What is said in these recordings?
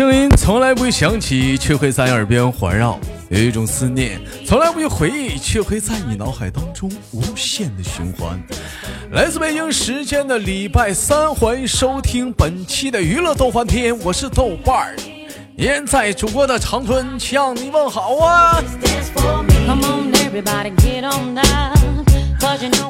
声音从来不会响起，却会在耳边环绕；有一种思念从来不会回忆，却会在你脑海当中无限的循环。来自北京时间的礼拜三，欢迎收听本期的娱乐逗翻天，我是豆瓣儿，依然在祖国的长春向你问好啊！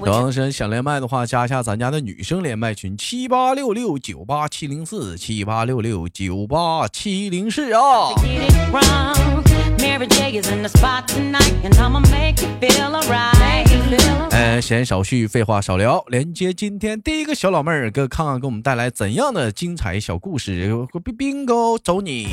王生想连麦的话，加一下咱家的女生连麦群七八六六九八七零四七八六六九八七零四啊。哎，闲少叙，废话少聊，连接今天第一个小老妹儿，给看看给我们带来怎样的精彩小故事。Bingo，走你。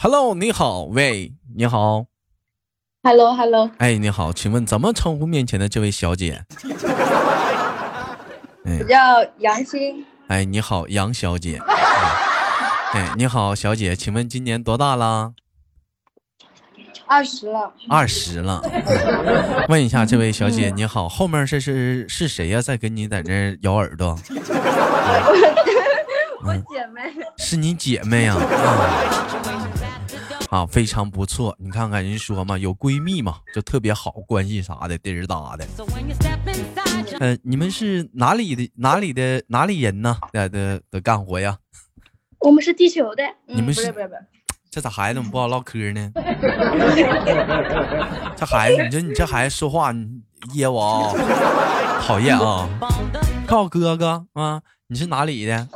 Hello，你好，喂，你好。Hello，Hello。哎，你好，请问怎么称呼面前的这位小姐？我叫杨欣。哎，你好，杨小姐。哎，你好，小姐，请问今年多大了？二十了。二十了。问一下，这位小姐，你好，后面是是是谁呀？在跟你在那咬耳朵？我姐妹。是你姐妹呀？啊，非常不错。你看看人说嘛，有闺蜜嘛，就特别好，关系啥的，滴儿哒的。嗯，你们是哪里的？哪里的？哪里人呢？的的的干活呀？我们是地球的。你们是？这咋孩子怎么不好唠嗑呢？这孩子，你这你这孩子说话你噎我啊！讨厌啊！告诉哥哥啊，你是哪里的？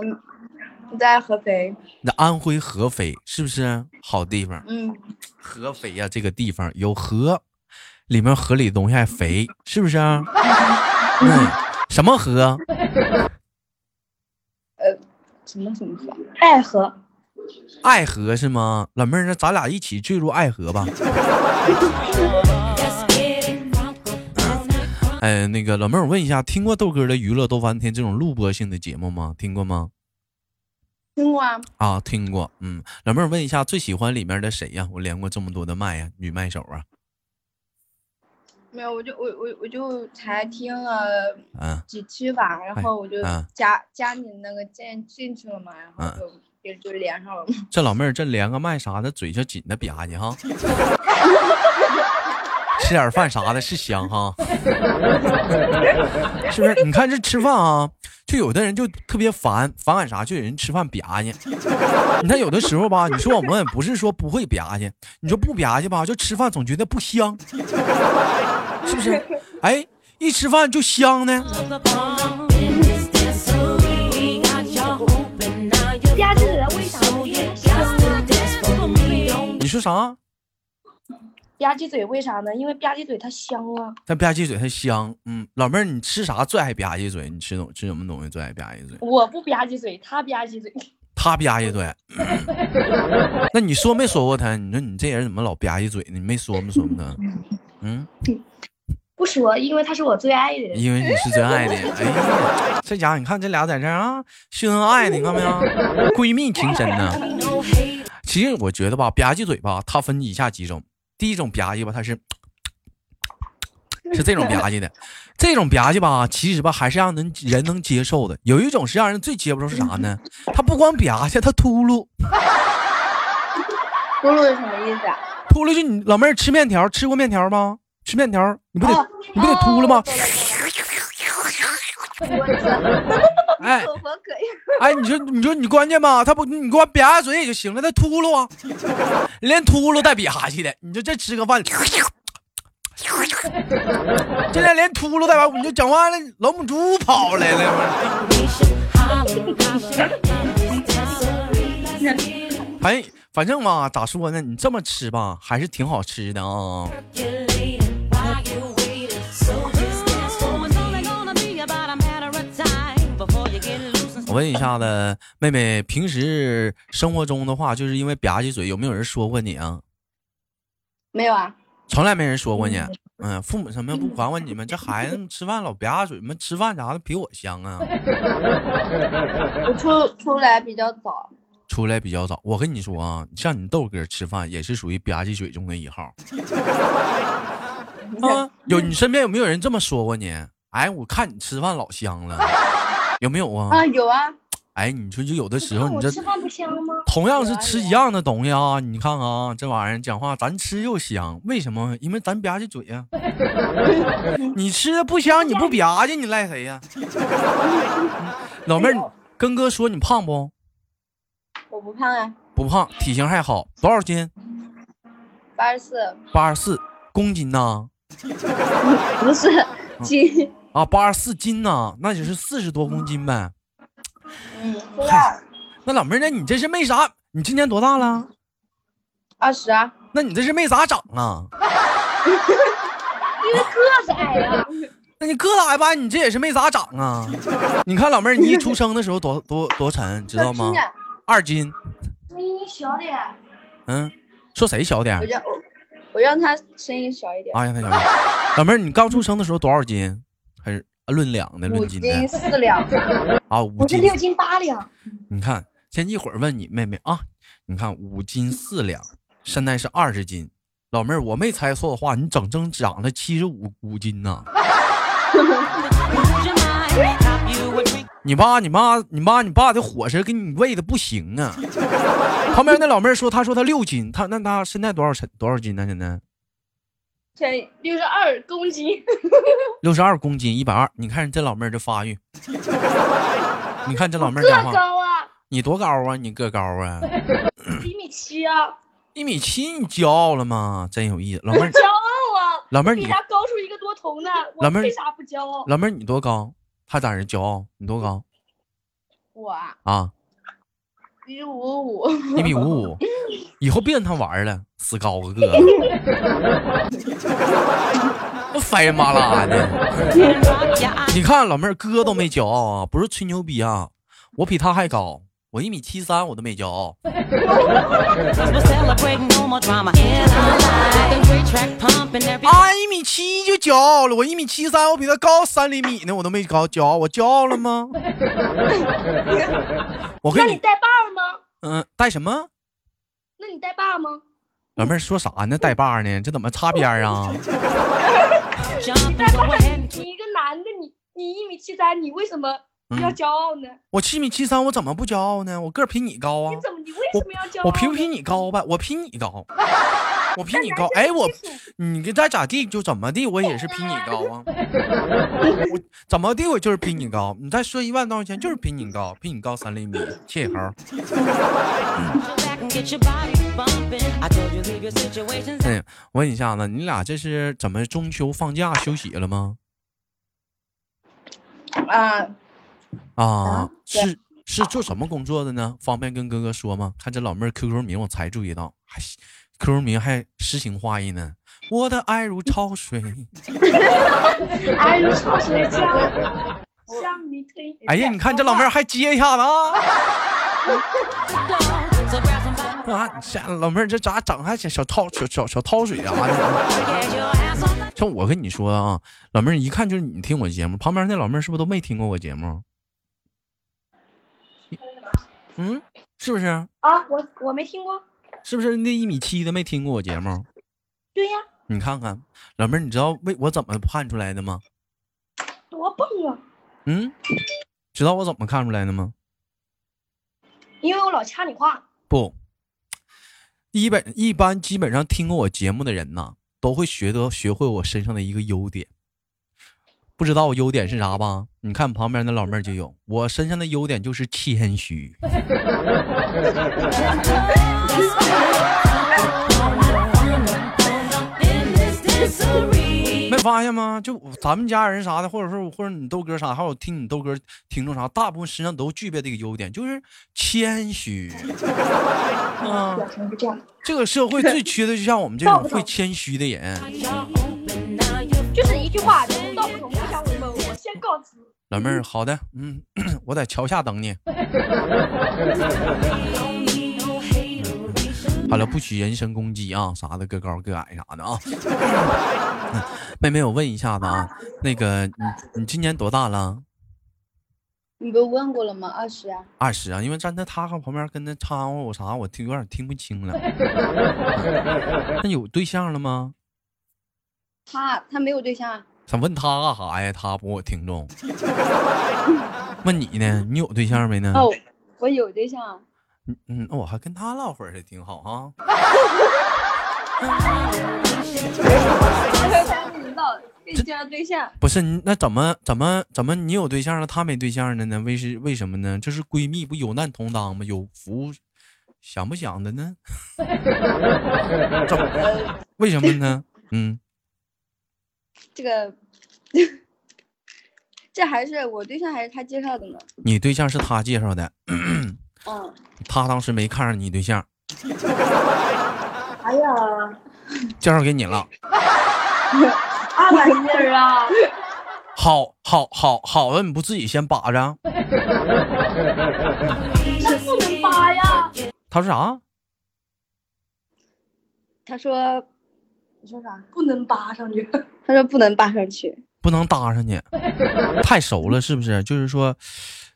在合肥，那安徽合肥是不是好地方？嗯，合肥呀，这个地方有河，里面河里东西还肥，是不是？嗯，什么河？呃，什么什么河？爱河。爱河是吗？老妹儿，那咱俩一起坠入爱河吧。哎，那个老妹儿，我问一下，听过豆哥的娱乐逗翻天这种录播性的节目吗？听过吗？听过啊，啊，听过，嗯，老妹儿问一下，最喜欢里面的谁呀？我连过这么多的麦呀，女麦手啊。没有，我就我我我就才听了几期吧，然后我就加加你那个进进去了嘛，然后就就就连上了。这老妹儿这连个麦啥的，嘴就紧的吧唧哈。吃点饭啥的，是香哈，是不是？你看这吃饭啊，就有的人就特别烦，烦干啥？就有人吃饭吧唧。你看有的时候吧，你说我们也不是说不会吧唧，你说不吧唧吧，就吃饭总觉得不香，是不是？哎，一吃饭就香呢。你说啥？吧唧嘴为啥呢？因为吧唧嘴它香啊。它吧唧嘴它香，嗯，老妹儿，你吃啥最爱吧唧嘴？你吃东吃什么东西最爱吧唧嘴？我不吧唧嘴，他吧唧嘴。他吧唧嘴。那你说没说过他？你说你这人怎么老吧唧嘴呢？你没说没说他？嗯，不说，因为他是我最爱的人。因为你是最爱的。哎呀，这家伙你看这俩在这啊秀恩爱呢，你看没有？闺蜜情深呢。其实我觉得吧，吧唧嘴吧，它分以下几种。第一种吧唧吧，它是 是这种吧唧的，这种吧唧吧，其实吧还是让人人能接受的。有一种是让人最接不住是啥呢？他不光吧唧，他秃噜。秃噜是什么意思啊？秃噜就你老妹儿吃面条，吃过面条吗？吃面条你不得你不得秃噜吗？哎，哎，你说你说你关键吧，他不你给我瘪下嘴也就行了，他秃噜啊，连秃噜带瘪下去的，你说这吃个饭，现在连秃噜带完，你就讲完了，老母猪跑来了。哎，反正嘛，咋说呢？你这么吃吧，还是挺好吃的啊。我问一下子，妹妹，平时生活中的话，就是因为吧唧嘴，有没有人说过你啊？没有啊，从来没人说过你。嗯，父母什么不管管你们？这孩子吃饭老吧唧嘴们？吃饭啥的比我香啊。我出出来比较早，出来比较早。我跟你说啊，像你豆哥吃饭也是属于吧唧嘴中的一号。啊，有你身边有没有人这么说过你？哎，我看你吃饭老香了。有没有啊？啊，有啊。哎，你说就有的时候，你这吃饭不香吗？同样是吃一样的东西啊，你看看啊，这玩意儿讲话咱吃又香，为什么？因为咱吧唧嘴呀。你吃的不香，你不吧唧，你赖谁呀？老妹儿，跟哥说你胖不？我不胖啊。不胖，体型还好，多少斤？八十四。八十四公斤呢？不是斤。啊，八十四斤呢，那就是四十多公斤呗。嗯，嗨，那老妹儿，那你这是没啥？你今年多大了？二十啊。那你这是没咋长啊？因为个子矮呀。那你个子矮吧，你这也是没咋长啊？你看老妹儿，你一出生的时候多 多多沉，知道吗？二斤。声音小点。嗯，说谁小点？我让我我让他声音小一点。啊，让他小点。老妹儿，你刚出生的时候多少斤？论两的，论斤的。五斤四两啊，五斤六斤八两。你看，先一会儿问你妹妹啊，你看五斤四两，现在是二十斤。老妹儿，我没猜错的话，你整整长了七十五五斤呢。你爸、你妈、你妈、你爸的伙食给你喂的不行啊。旁边那老妹儿说，她说她六斤，她那她现在多少多少斤呢？现在？才六十二公斤，六十二公斤，一百二。你看这老妹儿这发育，你看这老妹儿讲话，高啊！你多高啊？你个高啊？一米七啊！一米七，你骄傲了吗？真有意思，老妹儿骄傲啊！老妹儿，你比他高出一个多头呢。老妹儿为啥不骄傲？老妹儿，你多高？他咋人骄傲？你多高？我啊。啊。一米五五，一米五五，以后别跟他玩了，死高个个，都烦人麻拉的。你看老妹儿，哥都没骄傲啊，不是吹牛逼啊，我比他还高。我一米七三，我都没骄傲。啊，一米七就骄傲了。我一米七三，我比他高三厘米呢，我都没高骄傲。我骄傲了吗？我跟你带把吗？嗯，带什么？那你带把吗？老妹儿说啥呢？带把呢？这怎么擦边啊？你带把，你一个男的，你你一米七三，你为什么？要骄傲呢？我七米七三，我怎么不骄傲呢？我个儿比你高啊！你怎么？你为什么要骄傲？我比不比你高吧？我比你高，我比你高。哎，我你再咋地就怎么地，我也是比你高啊！我怎么地，我就是比你高。你再说一万多少钱，就是比你高，比你高三厘米。谢谢猴。哎，问一下子，你俩这是怎么中秋放假休息了吗？啊。啊，是是做什么工作的呢？方便跟哥哥说吗？看这老妹儿 QQ 名，我才注意到，还 QQ 名还诗情画意呢。我的爱如潮水，爱如潮水向你推。哎呀，你看这老妹儿还接一下子啊！啊，老妹儿这咋整？还小小掏小小小掏水啊？像我跟你说啊，老妹儿一看就是你听我节目，旁边那老妹儿是不是都没听过我节目？嗯，是不是啊？我我没听过，是不是那一米七的没听过我节目？对呀，你看看老妹儿，你知道为我怎么判出来的吗？多棒啊！嗯，知道我怎么看出来的吗？因为我老掐你话。不，一本一般基本上听过我节目的人呐，都会学得学会我身上的一个优点。不知道我优点是啥吧？你看旁边那老妹儿就有，我身上的优点就是谦虚。没发现吗？就咱们家人啥的，或者说或者你豆哥啥，还有听你豆哥听众啥，大部分身上都具备这个优点，就是谦虚。啊，这个社会最缺的就像我们这种会谦虚的人。就是一句话，道不同先告辞。老妹儿，好的，嗯，我在桥下等你。好了，不许人身攻击啊，啥的，个高个矮啥的啊。妹妹，我问一下子啊，那个你你今年多大了？你不问过了吗？二十啊。二十啊，因为站在他旁边跟他掺和我啥，我听有点听不清了。那有对象了吗？他他没有对象，想问他干啥呀？他不我听众。问你呢？你有对象没呢？哦，我有对象。嗯嗯，那我还跟他唠会儿，也挺好哈。对象不是你那怎么怎么怎么你有对象了，他没对象了呢？为是为什么呢？这是闺蜜不有难同当吗？有福想不想的呢？怎么？为什么呢？嗯，这个 这还是我对象还是他介绍的呢？你对象是他介绍的。嗯，他当时没看上你对象。哎呀，介绍给你了。啥玩意儿啊！好好好好的，你不自己先扒着？那不能扒呀！他说啥？他说，你说啥？不能扒上去。他说不能扒上去，不能搭上去，太熟了是不是？就是说，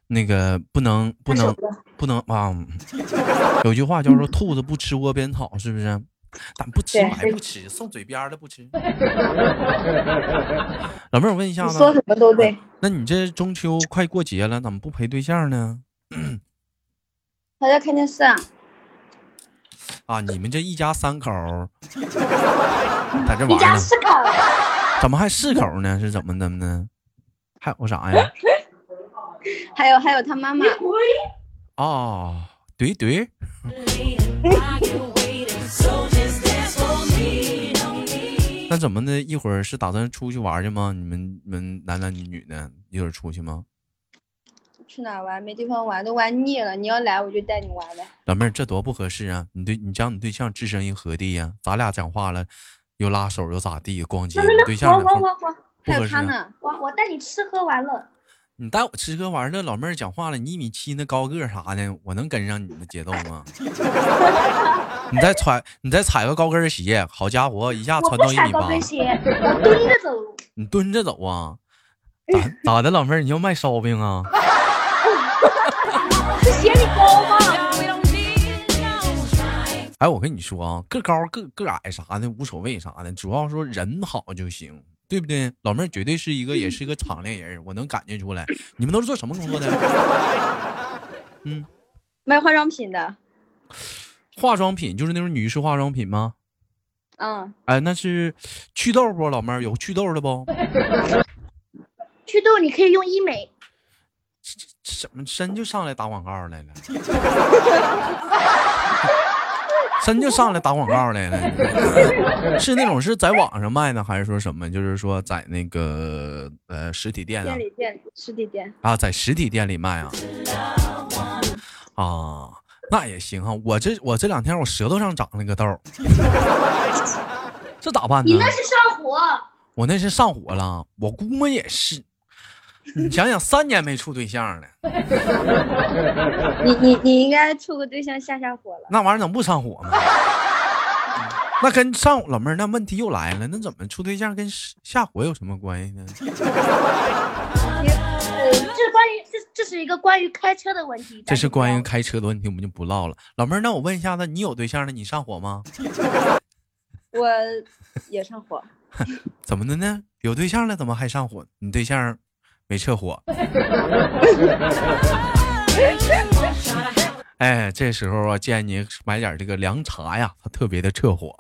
那个不能不能不能啊！有句话叫做 “兔子不吃窝边草”，是不是？咱不吃白不吃，送嘴边的不吃。老妹儿，我问一下子，说什么都对。那你这中秋快过节了，怎么不陪对象呢？他在看电视啊。啊，你们这一家三口在这玩呢？一家四口。怎么还四口呢？是怎么的呢？还有啥呀？还有还有他妈妈。哦，对对。那怎么的？一会儿是打算出去玩去吗？你们你们男男女女的，一会儿出去吗？去哪玩？没地方玩，都玩腻了。你要来，我就带你玩呗。老妹儿，这多不合适啊！你对你讲你对象置身于何地呀？咱俩讲话了，又拉手又咋地？逛街，对象我我我我，还有他呢。我我带你吃喝玩乐。你带我吃喝玩乐，老妹儿讲话了，你一米七那高个啥的，我能跟上你的节奏吗？你再穿，你再踩个高跟鞋，好家伙，一下穿到一米八。我蹲着走。你蹲着走啊？咋咋的，老妹儿，你要卖烧饼啊？这鞋你高吗？哎，我跟你说啊，个高个个矮啥的无所谓啥的，主要说人好就行。对不对？老妹儿绝对是一个，也是一个敞亮人，我能感觉出来。你们都是做什么工作的？嗯，卖化妆品的。化妆品就是那种女士化妆品吗？嗯。哎，那是祛痘不？老妹儿有祛痘的不？祛痘你可以用医美。怎么真就上来打广告来了？真就上来打广告来了，是那种是在网上卖呢，还是说什么？就是说在那个呃实体店啊？店里店实体店啊，在实体店里卖啊？啊，那也行啊。我这我这两天我舌头上长了个痘，这咋办呢？你那是上火，我那是上火了，我估摸也是。你想想，三年没处对象了，你你你应该处个对象下下火了。那玩意儿怎么不上火吗？那跟上老妹儿，那问题又来了，那怎么处对象跟下火有什么关系呢？这关于这这是一个关于开车的问题。这是关于开车的问题，我们就不唠了。老妹儿，那我问一下子，你有对象了，你上火吗？我也上火。怎么的呢？有对象了，怎么还上火？你对象？没撤火，哎，这时候啊，建议你买点这个凉茶呀，它特别的撤火，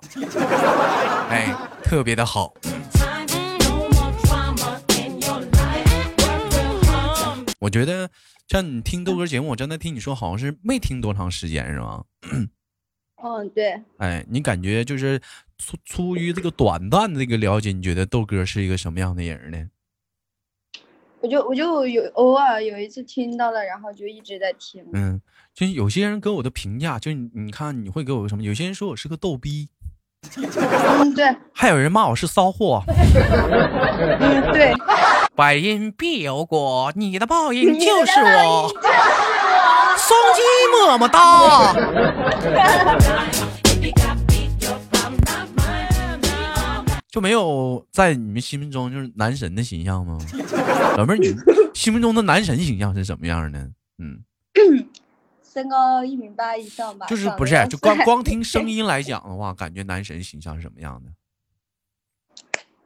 哎，特别的好。我觉得像你听豆哥节目，我真的听你说，好像是没听多长时间，是吗？嗯，对。哎，你感觉就是出出于这个短暂的这个了解，你觉得豆哥是一个什么样的人呢？我就我就有偶尔有一次听到了，然后就一直在听。嗯，就有些人给我的评价，就你你看你会给我个什么？有些人说我是个逗逼。嗯，对。还有人骂我是骚货。嗯，对。百因必有果，你的报应就是我。双击么么哒。就没有在你们心目中就是男神的形象吗？老妹儿，你心目中的男神形象是什么样的？嗯，身高一米八以上吧。就是不是就光光听 声音来讲的话，感觉男神形象是什么样的？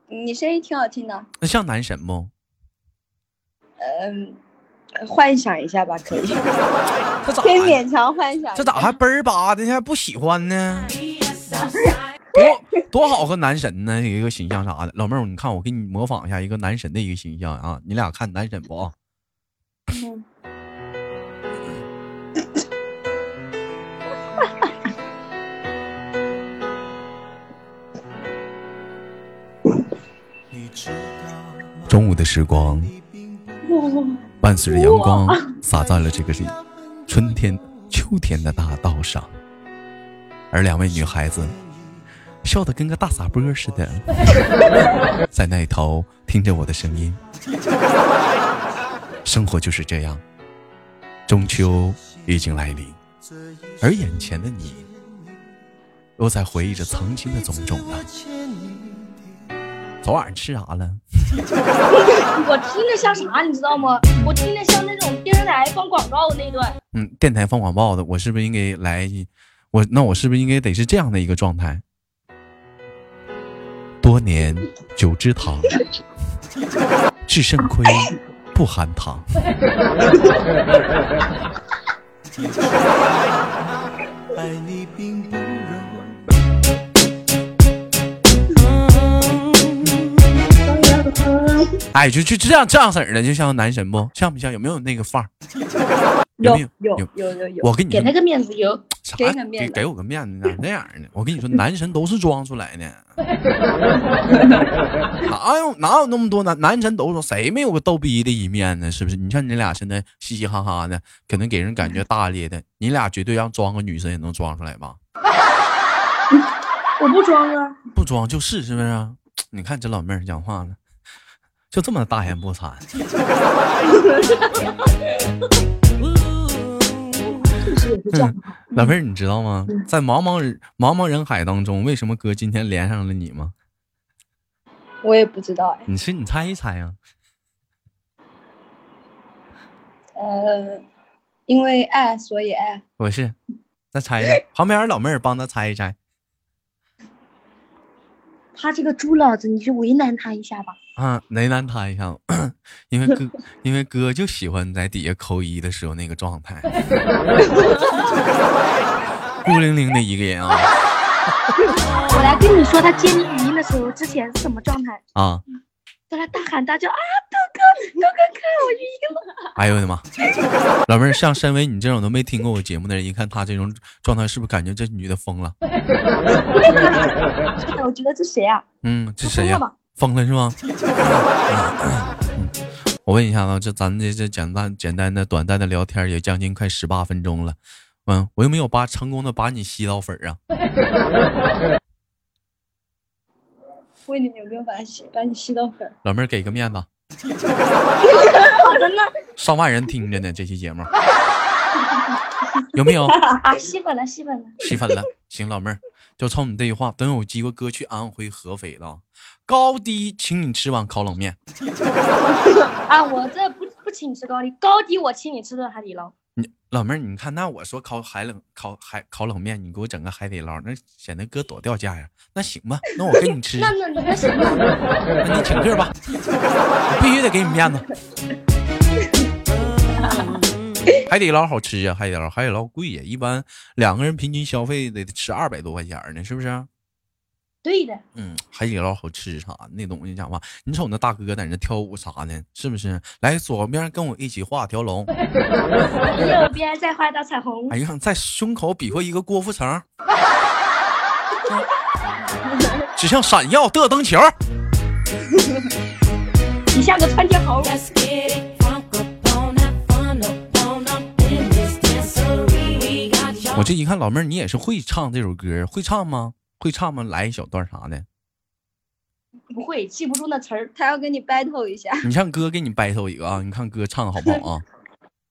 你声音挺好听的。那像男神不？嗯，幻想一下吧，可以。这咋？可以勉强幻想。这咋还嘣儿吧的还不喜欢呢？多多好个男神呢，一个形象啥的。老妹儿，你看我给你模仿一下一个男神的一个形象啊，你俩看男神不？嗯。中午的时光，伴随着阳光洒在了这个春天、秋天的大道上，而两位女孩子笑得跟个大傻波似的，在那头听着我的声音。生活就是这样，中秋已经来临，而眼前的你，又在回忆着曾经的种种呢。昨晚吃啥了？我听着像啥，你知道吗？我听着像那种电视台放广告的那段。嗯，电台放广告的，我是不是应该来？我那我是不是应该得是这样的一个状态？多年酒之堂，至肾亏不含糖。爱你并不哎，就就这样这样式儿的，就像男神不像不像？有没有那个范儿？有有有有有有。我给你给他个面子有，给给给我个面子，咋那样呢？我跟你说，男神都是装出来的。哪有哪有那么多男男神都说谁没有个逗逼的一面呢？是不是？你像你俩现在嘻嘻哈哈的，可能给人感觉大咧的。你俩绝对让装个女神也能装出来吧？我不装啊，不装就是是不是？你看这老妹儿讲话了。就这么大言不惭。老妹儿，你知道吗？在茫茫人茫茫人海当中，为什么哥今天连上了你吗？我也不知道哎。你是你猜一猜呀？呃，因为爱所以爱。不是，再猜一下。旁边老妹儿帮他猜一猜。他这个猪脑子，你就为难他一下吧。啊，为难他一下，因为哥，因为哥就喜欢在底下扣一的时候那个状态，孤零零的一个人啊。我来跟你说，他接你语音的时候之前是什么状态啊？在那大喊大叫啊，豆哥，豆哥看我语音了。哎呦我的妈！老妹儿，像身为你这种都没听过我节目的人，一看他这种状态，是不是感觉这女的疯了？我觉得这谁啊？嗯，这谁呀？疯了是吗？我问一下子，这咱这这简单简单的短暂的聊天也将近快十八分钟了，嗯，我有没有把成功的把你吸到粉啊？问你有没有把吸把你吸到粉？老妹儿给个面子。好的呢。上万人听着呢，这期节目 有没有？啊，吸粉了，吸粉了，吸粉了。行，老妹儿。就冲你这句话，等有机会哥去安徽合肥了，高低请你吃碗烤冷面。啊，我这不不请你吃高低，高低我请你吃顿海底捞。你老妹儿，你看那我说烤海冷烤海烤冷面，你给我整个海底捞，那显得哥多掉价呀。那行吧，那我跟你吃。那那那行吧，那你请客吧，我必须得给你面子。海底捞好吃呀，海底捞海底捞贵呀，一般两个人平均消费得吃二百多块钱呢，是不是？对的。嗯，海底捞好吃啥？那东西讲话，你瞅那大哥在那跳舞啥的，是不是？来左边跟我一起画条龙，右边再画道彩虹。哎呀，在胸口比划一个郭富城，指向闪耀的灯球。你像个窜天猴。我这一看，老妹儿，你也是会唱这首歌，会唱吗？会唱吗？来一小段啥的？不会，记不住那词儿。他要跟你 battle 一下。你唱歌给你 battle 一个啊！你看歌唱的好不好啊？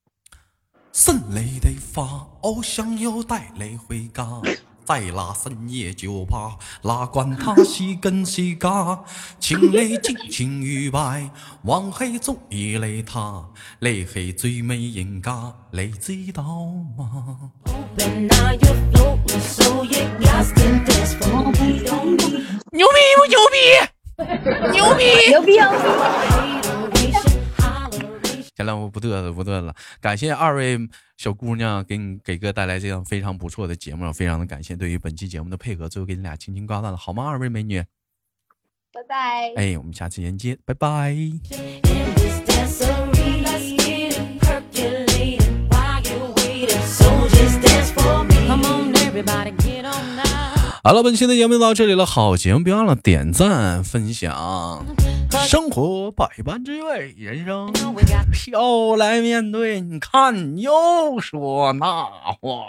胜利的发，翱翔又带雷回家。在那深夜酒吧，哪管他是真是假，情泪尽情欲白，往黑中意泪他，你係最美人家，你知道吗？牛逼不牛逼？牛逼牛逼 行了，我不嘚瑟不嘚感谢二位小姑娘给你给哥带来这样非常不错的节目，非常的感谢对于本期节目的配合。最后给你俩轻轻挂断了，好吗？二位美女，拜拜。哎，我们下次连接，拜拜。好了，本期的节目就到这里了。好节目，别忘了点赞、分享。生活百般滋味，人生飘来面对。你看，你又说那话。